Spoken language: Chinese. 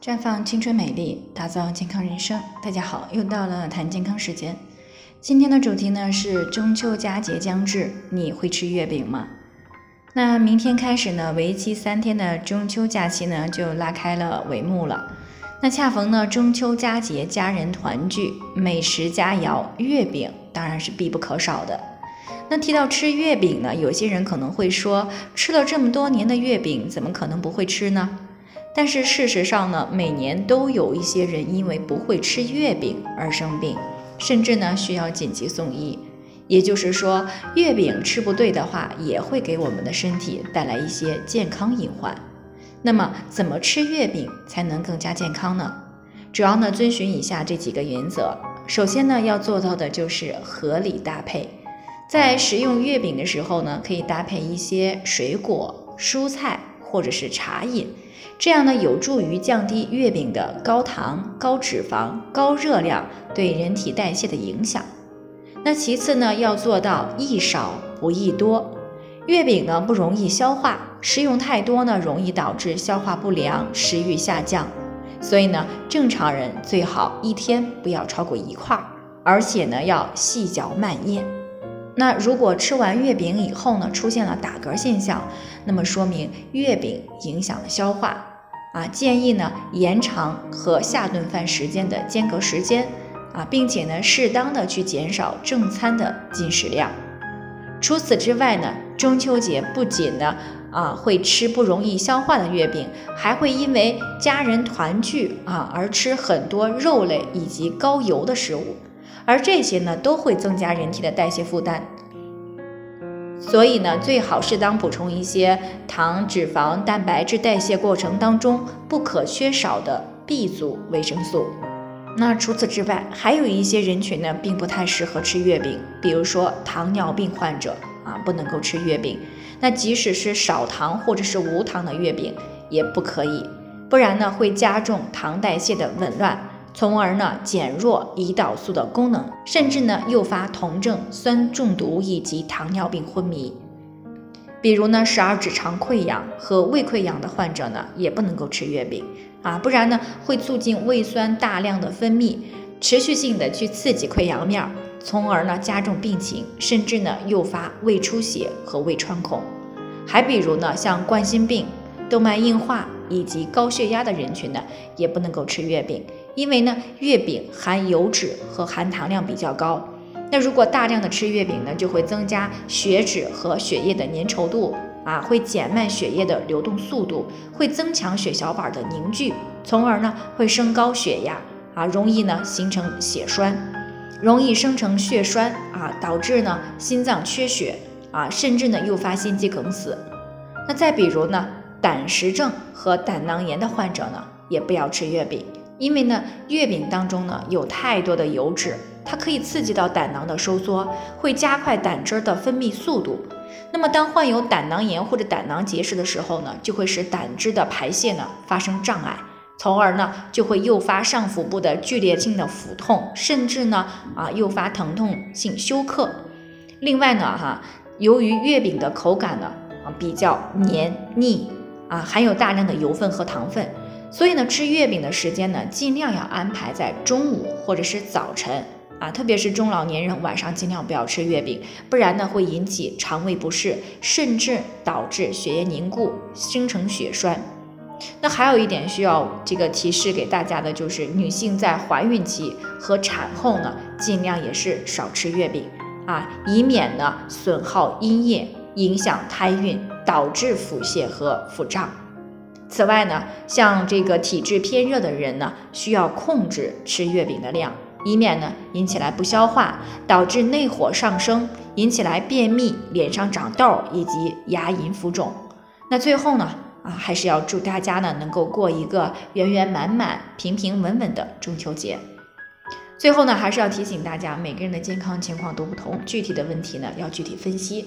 绽放青春美丽，打造健康人生。大家好，又到了谈健康时间。今天的主题呢是中秋佳节将至，你会吃月饼吗？那明天开始呢，为期三天的中秋假期呢就拉开了帷幕了。那恰逢呢中秋佳节，家人团聚，美食佳肴月饼当然是必不可少的。那提到吃月饼呢，有些人可能会说，吃了这么多年的月饼，怎么可能不会吃呢？但是事实上呢，每年都有一些人因为不会吃月饼而生病，甚至呢需要紧急送医。也就是说，月饼吃不对的话，也会给我们的身体带来一些健康隐患。那么，怎么吃月饼才能更加健康呢？主要呢遵循以下这几个原则。首先呢，要做到的就是合理搭配。在食用月饼的时候呢，可以搭配一些水果、蔬菜或者是茶饮。这样呢，有助于降低月饼的高糖、高脂肪、高热量对人体代谢的影响。那其次呢，要做到宜少不宜多。月饼呢不容易消化，食用太多呢容易导致消化不良、食欲下降。所以呢，正常人最好一天不要超过一块，而且呢要细嚼慢咽。那如果吃完月饼以后呢，出现了打嗝现象，那么说明月饼影响了消化啊，建议呢延长和下顿饭时间的间隔时间啊，并且呢适当的去减少正餐的进食量。除此之外呢，中秋节不仅呢啊会吃不容易消化的月饼，还会因为家人团聚啊而吃很多肉类以及高油的食物。而这些呢，都会增加人体的代谢负担，所以呢，最好适当补充一些糖、脂肪、蛋白质代谢过程当中不可缺少的 B 族维生素。那除此之外，还有一些人群呢，并不太适合吃月饼，比如说糖尿病患者啊，不能够吃月饼。那即使是少糖或者是无糖的月饼也不可以，不然呢，会加重糖代谢的紊乱。从而呢减弱胰岛素的功能，甚至呢诱发酮症、酸中毒以及糖尿病昏迷。比如呢十二指肠溃疡和胃溃疡的患者呢也不能够吃月饼啊，不然呢会促进胃酸大量的分泌，持续性的去刺激溃疡面，从而呢加重病情，甚至呢诱发胃出血和胃穿孔。还比如呢像冠心病、动脉硬化以及高血压的人群呢也不能够吃月饼。因为呢，月饼含油脂和含糖量比较高，那如果大量的吃月饼呢，就会增加血脂和血液的粘稠度啊，会减慢血液的流动速度，会增强血小板的凝聚，从而呢会升高血压啊，容易呢形成血栓，容易生成血栓啊，导致呢心脏缺血啊，甚至呢诱发心肌梗死。那再比如呢，胆石症和胆囊炎的患者呢，也不要吃月饼。因为呢，月饼当中呢有太多的油脂，它可以刺激到胆囊的收缩，会加快胆汁的分泌速度。那么，当患有胆囊炎或者胆囊结石的时候呢，就会使胆汁的排泄呢发生障碍，从而呢就会诱发上腹部的剧烈性的腹痛，甚至呢啊诱发疼痛性休克。另外呢哈，由于月饼的口感呢啊比较黏腻啊，含有大量的油分和糖分。所以呢，吃月饼的时间呢，尽量要安排在中午或者是早晨啊，特别是中老年人晚上尽量不要吃月饼，不然呢会引起肠胃不适，甚至导致血液凝固，生成血栓。那还有一点需要这个提示给大家的就是，女性在怀孕期和产后呢，尽量也是少吃月饼啊，以免呢损耗阴液，影响胎孕，导致腹泻和腹胀。此外呢，像这个体质偏热的人呢，需要控制吃月饼的量，以免呢引起来不消化，导致内火上升，引起来便秘、脸上长痘以及牙龈浮肿。那最后呢，啊，还是要祝大家呢能够过一个圆圆满满、平平稳稳的中秋节。最后呢，还是要提醒大家，每个人的健康情况都不同，具体的问题呢要具体分析。